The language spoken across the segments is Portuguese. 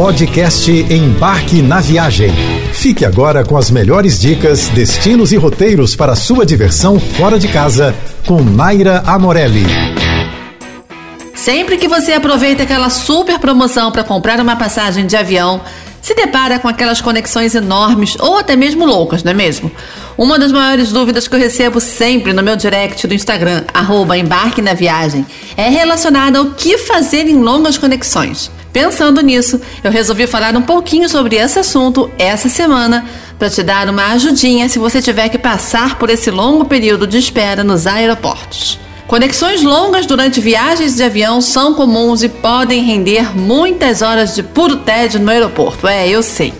Podcast Embarque na Viagem. Fique agora com as melhores dicas, destinos e roteiros para sua diversão fora de casa com Naira Amorelli. Sempre que você aproveita aquela super promoção para comprar uma passagem de avião, se depara com aquelas conexões enormes ou até mesmo loucas, não é mesmo? Uma das maiores dúvidas que eu recebo sempre no meu direct do Instagram, arroba embarque na viagem, é relacionada ao que fazer em longas conexões. Pensando nisso, eu resolvi falar um pouquinho sobre esse assunto essa semana para te dar uma ajudinha se você tiver que passar por esse longo período de espera nos aeroportos. Conexões longas durante viagens de avião são comuns e podem render muitas horas de puro tédio no aeroporto. É, eu sei.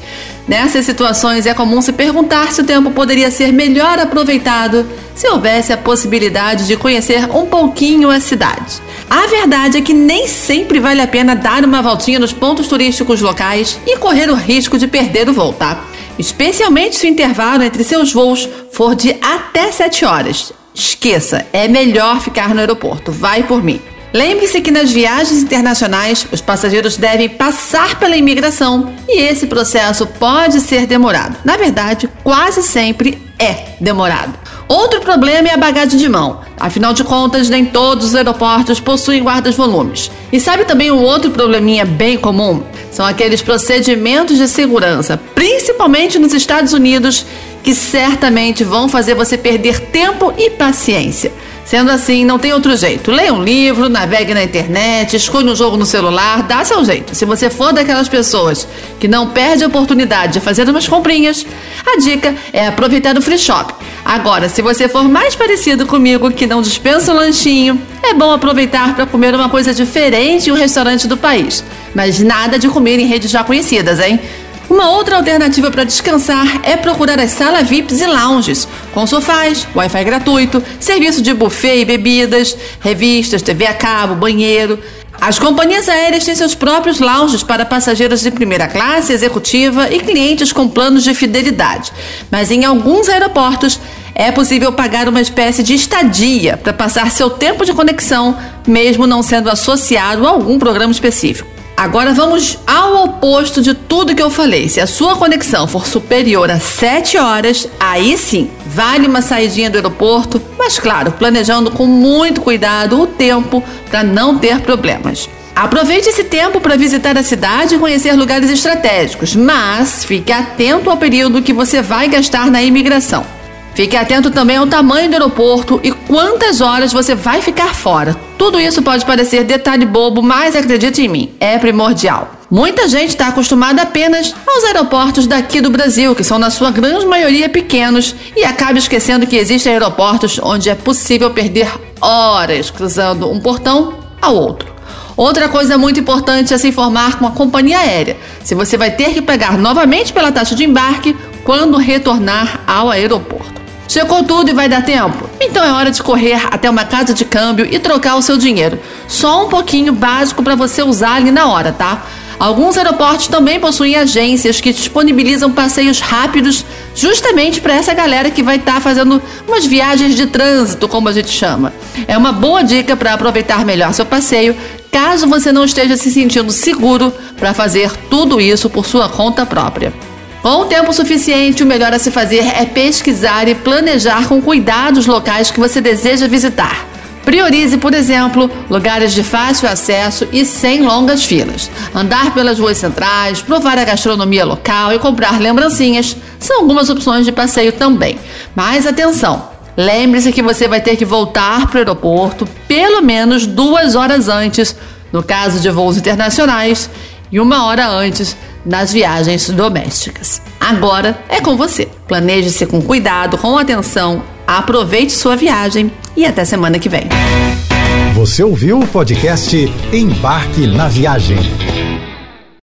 Nessas situações é comum se perguntar se o tempo poderia ser melhor aproveitado se houvesse a possibilidade de conhecer um pouquinho a cidade. A verdade é que nem sempre vale a pena dar uma voltinha nos pontos turísticos locais e correr o risco de perder o voo, tá? Especialmente se o intervalo entre seus voos for de até 7 horas. Esqueça, é melhor ficar no aeroporto. Vai por mim. Lembre-se que nas viagens internacionais, os passageiros devem passar pela imigração e esse processo pode ser demorado. Na verdade, quase sempre é demorado. Outro problema é a bagagem de mão. Afinal de contas, nem todos os aeroportos possuem guardas-volumes. E sabe também um outro probleminha bem comum? São aqueles procedimentos de segurança, principalmente nos Estados Unidos, que certamente vão fazer você perder tempo e paciência. Sendo assim, não tem outro jeito. Leia um livro, navegue na internet, escolha um jogo no celular, dá seu jeito. Se você for daquelas pessoas que não perde a oportunidade de fazer umas comprinhas, a dica é aproveitar o free shop. Agora, se você for mais parecido comigo, que não dispensa o lanchinho, é bom aproveitar para comer uma coisa diferente em um restaurante do país. Mas nada de comer em redes já conhecidas, hein? Uma outra alternativa para descansar é procurar as salas VIPs e lounges, com sofás, Wi-Fi gratuito, serviço de buffet e bebidas, revistas, TV a cabo, banheiro. As companhias aéreas têm seus próprios lounges para passageiros de primeira classe, executiva e clientes com planos de fidelidade. Mas em alguns aeroportos é possível pagar uma espécie de estadia para passar seu tempo de conexão, mesmo não sendo associado a algum programa específico. Agora vamos ao oposto de tudo que eu falei. Se a sua conexão for superior a 7 horas, aí sim, vale uma saidinha do aeroporto, mas claro, planejando com muito cuidado o tempo para não ter problemas. Aproveite esse tempo para visitar a cidade e conhecer lugares estratégicos, mas fique atento ao período que você vai gastar na imigração. Fique atento também ao tamanho do aeroporto e quantas horas você vai ficar fora. Tudo isso pode parecer detalhe bobo, mas acredite em mim, é primordial. Muita gente está acostumada apenas aos aeroportos daqui do Brasil, que são na sua grande maioria pequenos, e acaba esquecendo que existem aeroportos onde é possível perder horas cruzando um portão ao outro. Outra coisa muito importante é se informar com a companhia aérea, se você vai ter que pagar novamente pela taxa de embarque quando retornar ao aeroporto. Checou tudo e vai dar tempo? Então é hora de correr até uma casa de câmbio e trocar o seu dinheiro. Só um pouquinho básico para você usar ali na hora, tá? Alguns aeroportos também possuem agências que disponibilizam passeios rápidos justamente para essa galera que vai estar tá fazendo umas viagens de trânsito, como a gente chama. É uma boa dica para aproveitar melhor seu passeio, caso você não esteja se sentindo seguro para fazer tudo isso por sua conta própria. Com o tempo suficiente, o melhor a se fazer é pesquisar e planejar com cuidado os locais que você deseja visitar. Priorize, por exemplo, lugares de fácil acesso e sem longas filas. Andar pelas ruas centrais, provar a gastronomia local e comprar lembrancinhas são algumas opções de passeio também. Mas atenção! Lembre-se que você vai ter que voltar para o aeroporto pelo menos duas horas antes, no caso de voos internacionais, e uma hora antes nas viagens domésticas. Agora é com você. Planeje-se com cuidado, com atenção, aproveite sua viagem e até semana que vem. Você ouviu o podcast Embarque na Viagem.